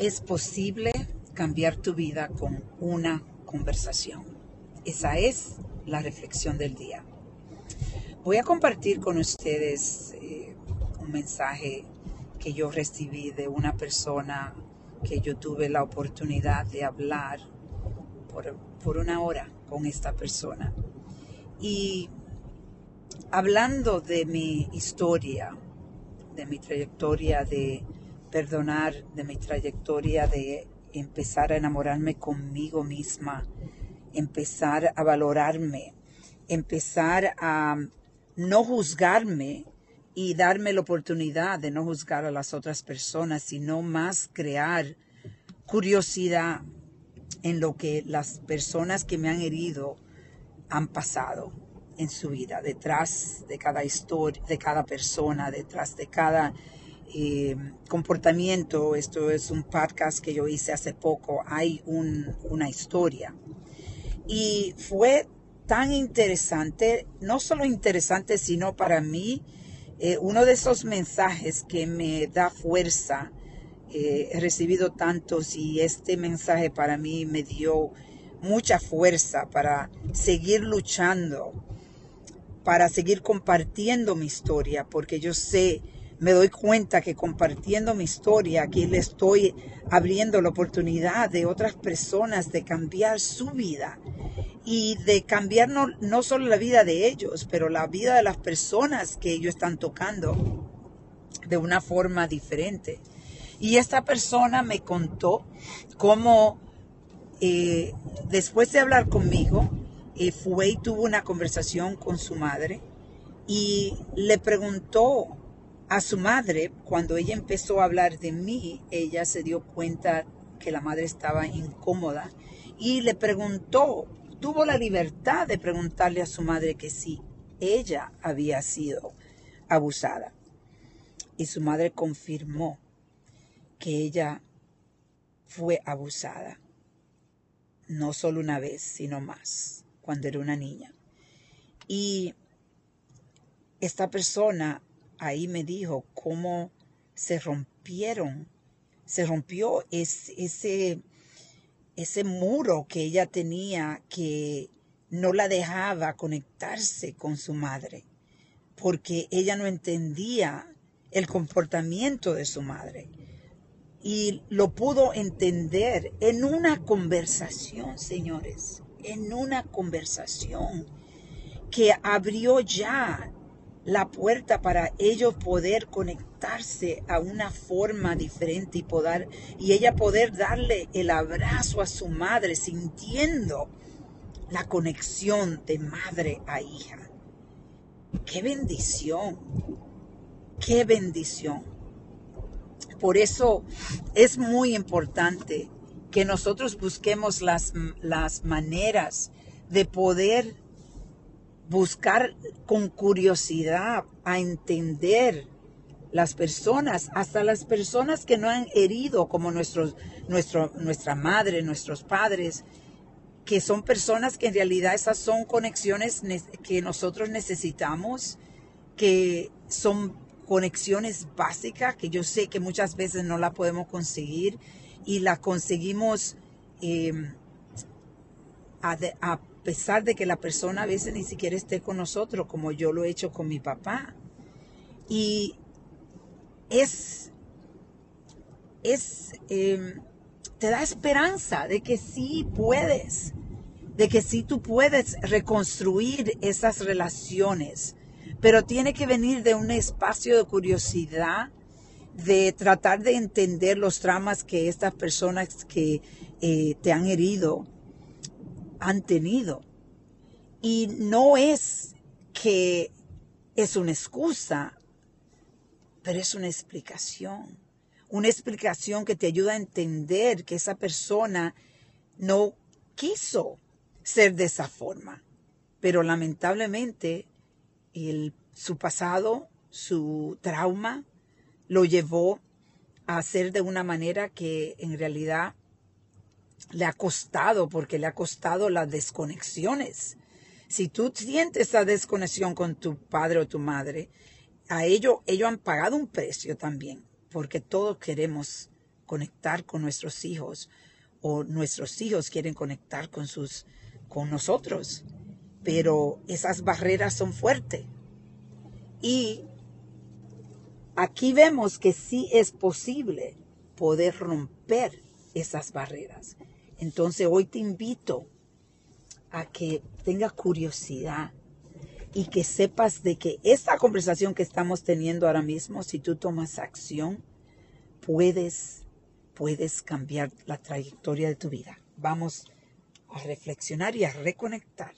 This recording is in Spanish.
Es posible cambiar tu vida con una conversación. Esa es la reflexión del día. Voy a compartir con ustedes eh, un mensaje que yo recibí de una persona que yo tuve la oportunidad de hablar por, por una hora con esta persona. Y hablando de mi historia, de mi trayectoria de perdonar, de mi trayectoria de empezar a enamorarme conmigo misma, empezar a valorarme, empezar a no juzgarme y darme la oportunidad de no juzgar a las otras personas, sino más crear curiosidad en lo que las personas que me han herido han pasado en su vida, detrás de cada historia, de cada persona, detrás de cada eh, comportamiento. Esto es un podcast que yo hice hace poco. Hay una historia. Y fue tan interesante, no solo interesante, sino para mí, eh, uno de esos mensajes que me da fuerza. Eh, he recibido tantos y este mensaje para mí me dio mucha fuerza para seguir luchando para seguir compartiendo mi historia, porque yo sé, me doy cuenta que compartiendo mi historia, aquí le estoy abriendo la oportunidad de otras personas de cambiar su vida y de cambiar no, no solo la vida de ellos, pero la vida de las personas que ellos están tocando de una forma diferente. Y esta persona me contó cómo eh, después de hablar conmigo, eh, fue y tuvo una conversación con su madre y le preguntó a su madre, cuando ella empezó a hablar de mí, ella se dio cuenta que la madre estaba incómoda y le preguntó, tuvo la libertad de preguntarle a su madre que si ella había sido abusada. Y su madre confirmó que ella fue abusada, no solo una vez, sino más cuando era una niña. Y esta persona ahí me dijo cómo se rompieron, se rompió ese, ese muro que ella tenía que no la dejaba conectarse con su madre, porque ella no entendía el comportamiento de su madre. Y lo pudo entender en una conversación, señores en una conversación que abrió ya la puerta para ellos poder conectarse a una forma diferente y poder y ella poder darle el abrazo a su madre sintiendo la conexión de madre a hija. Qué bendición. Qué bendición. Por eso es muy importante que nosotros busquemos las, las maneras de poder buscar con curiosidad a entender las personas, hasta las personas que no han herido, como nuestro, nuestra madre, nuestros padres, que son personas que en realidad esas son conexiones que nosotros necesitamos, que son conexiones básicas, que yo sé que muchas veces no la podemos conseguir y la conseguimos em, a, pesar de que la persona a veces ni siquiera esté con nosotros, como yo lo he hecho con mi papá. Y es, es, em, te da esperanza de que sí puedes, de que sí tú puedes reconstruir esas relaciones, pero tiene que venir de un espacio de curiosidad, de tratar de entender los traumas que estas personas que eh, te han herido han tenido. Y no es que es una excusa, pero es una explicación. Una explicación que te ayuda a entender que esa persona no quiso ser de esa forma. Pero lamentablemente su pasado, su trauma, lo llevó a hacer de una manera que en realidad le ha costado, porque le ha costado las desconexiones. Si tú sientes esa desconexión con tu padre o tu madre, a ello, ellos han pagado un precio también, porque todos queremos conectar con nuestros hijos o nuestros hijos quieren conectar con sus con nosotros, pero esas barreras son fuertes. Y aquí vemos que sí es posible poder romper esas barreras. Entonces hoy te invito a que tengas curiosidad y que sepas de que esta conversación que estamos teniendo ahora mismo, si tú tomas acción, puedes, puedes cambiar la trayectoria de tu vida. Vamos a reflexionar y a reconectar.